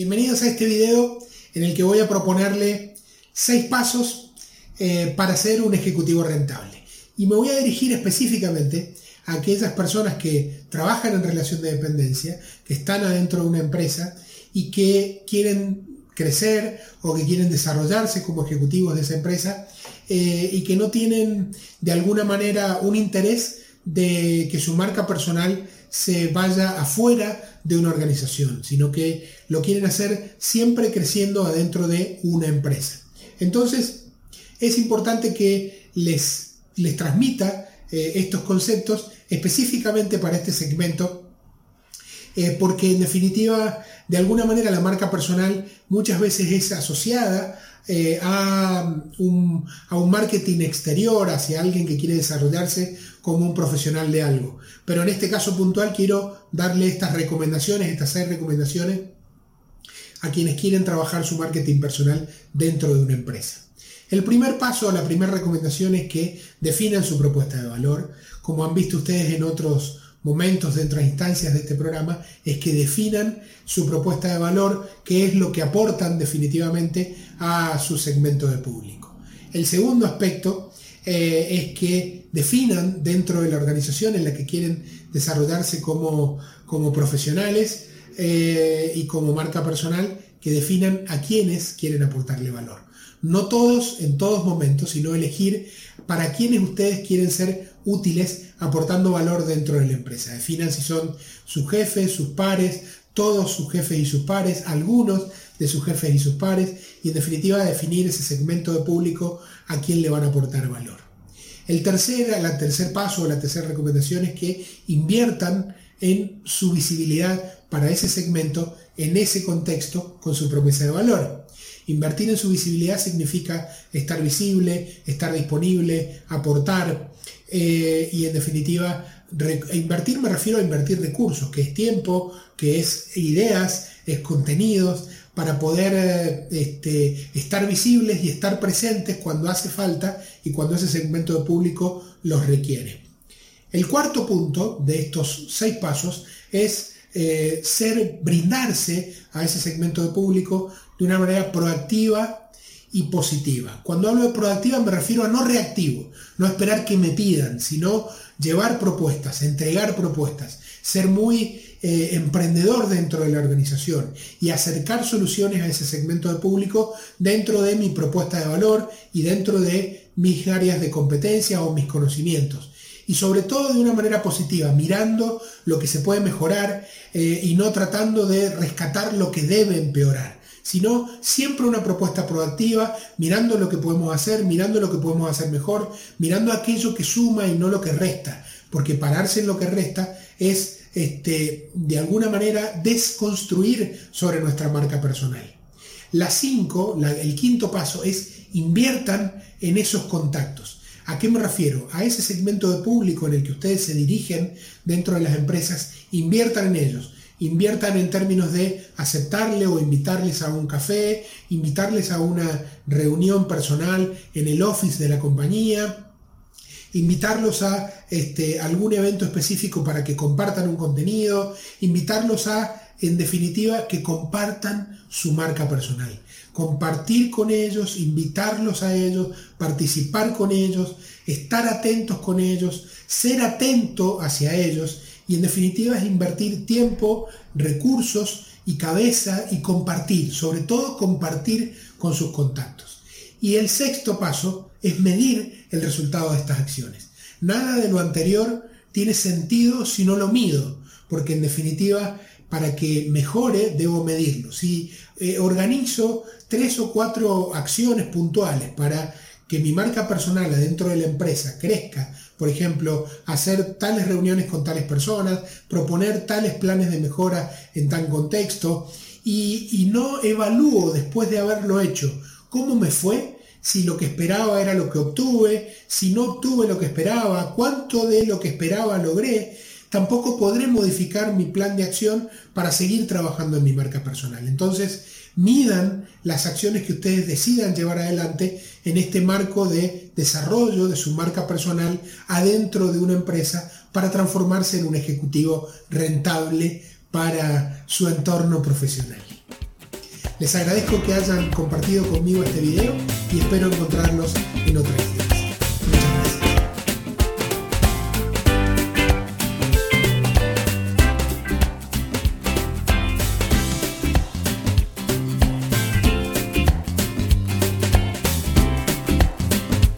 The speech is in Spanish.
Bienvenidos a este video en el que voy a proponerle seis pasos eh, para ser un ejecutivo rentable. Y me voy a dirigir específicamente a aquellas personas que trabajan en relación de dependencia, que están adentro de una empresa y que quieren crecer o que quieren desarrollarse como ejecutivos de esa empresa eh, y que no tienen de alguna manera un interés de que su marca personal se vaya afuera de una organización, sino que lo quieren hacer siempre creciendo adentro de una empresa. Entonces, es importante que les, les transmita eh, estos conceptos específicamente para este segmento, eh, porque en definitiva, de alguna manera la marca personal muchas veces es asociada eh, a, un, a, un, marketing exterior, hacia alguien que quiere desarrollarse como un profesional de algo. Pero en este caso puntual quiero darle estas recomendaciones, estas seis recomendaciones a quienes quieren trabajar su marketing personal dentro de una empresa. El primer paso, la primera recomendación es que definan su propuesta de valor. Como han visto ustedes en otros momentos de otras instancias de este programa, es que definan su propuesta de valor, que es lo que aportan definitivamente a su segmento de público. El segundo aspecto eh, es que definan dentro de la organización en la que quieren desarrollarse como, como profesionales eh, y como marca personal, que definan a quienes quieren aportarle valor. No todos en todos momentos, sino elegir para quienes ustedes quieren ser útiles aportando valor dentro de la empresa. Definan si son sus jefes, sus pares, todos sus jefes y sus pares, algunos de sus jefes y sus pares, y en definitiva definir ese segmento de público a quien le van a aportar valor. El tercer, el tercer paso o la tercera recomendación es que inviertan en su visibilidad para ese segmento, en ese contexto, con su promesa de valor. Invertir en su visibilidad significa estar visible, estar disponible, aportar eh, y en definitiva invertir me refiero a invertir recursos, que es tiempo, que es ideas, es contenidos, para poder eh, este, estar visibles y estar presentes cuando hace falta y cuando ese segmento de público los requiere. El cuarto punto de estos seis pasos es eh, ser, brindarse a ese segmento de público de una manera proactiva y positiva. Cuando hablo de proactiva me refiero a no reactivo, no esperar que me pidan, sino llevar propuestas, entregar propuestas, ser muy eh, emprendedor dentro de la organización y acercar soluciones a ese segmento de público dentro de mi propuesta de valor y dentro de mis áreas de competencia o mis conocimientos y sobre todo de una manera positiva, mirando lo que se puede mejorar eh, y no tratando de rescatar lo que debe empeorar, sino siempre una propuesta proactiva, mirando lo que podemos hacer, mirando lo que podemos hacer mejor, mirando aquello que suma y no lo que resta, porque pararse en lo que resta es este, de alguna manera desconstruir sobre nuestra marca personal. La 5, el quinto paso es inviertan en esos contactos. ¿A qué me refiero? A ese segmento de público en el que ustedes se dirigen dentro de las empresas, inviertan en ellos. Inviertan en términos de aceptarle o invitarles a un café, invitarles a una reunión personal en el office de la compañía, invitarlos a este, algún evento específico para que compartan un contenido, invitarlos a, en definitiva, que compartan su marca personal compartir con ellos, invitarlos a ellos, participar con ellos, estar atentos con ellos, ser atento hacia ellos y en definitiva es invertir tiempo, recursos y cabeza y compartir, sobre todo compartir con sus contactos. Y el sexto paso es medir el resultado de estas acciones. Nada de lo anterior tiene sentido si no lo mido, porque en definitiva para que mejore debo medirlo. Si eh, organizo tres o cuatro acciones puntuales para que mi marca personal adentro de la empresa crezca, por ejemplo, hacer tales reuniones con tales personas, proponer tales planes de mejora en tal contexto y, y no evalúo después de haberlo hecho cómo me fue, si lo que esperaba era lo que obtuve, si no obtuve lo que esperaba, cuánto de lo que esperaba logré, tampoco podré modificar mi plan de acción para seguir trabajando en mi marca personal. Entonces, midan las acciones que ustedes decidan llevar adelante en este marco de desarrollo de su marca personal adentro de una empresa para transformarse en un ejecutivo rentable para su entorno profesional. Les agradezco que hayan compartido conmigo este video y espero encontrarlos en otra video.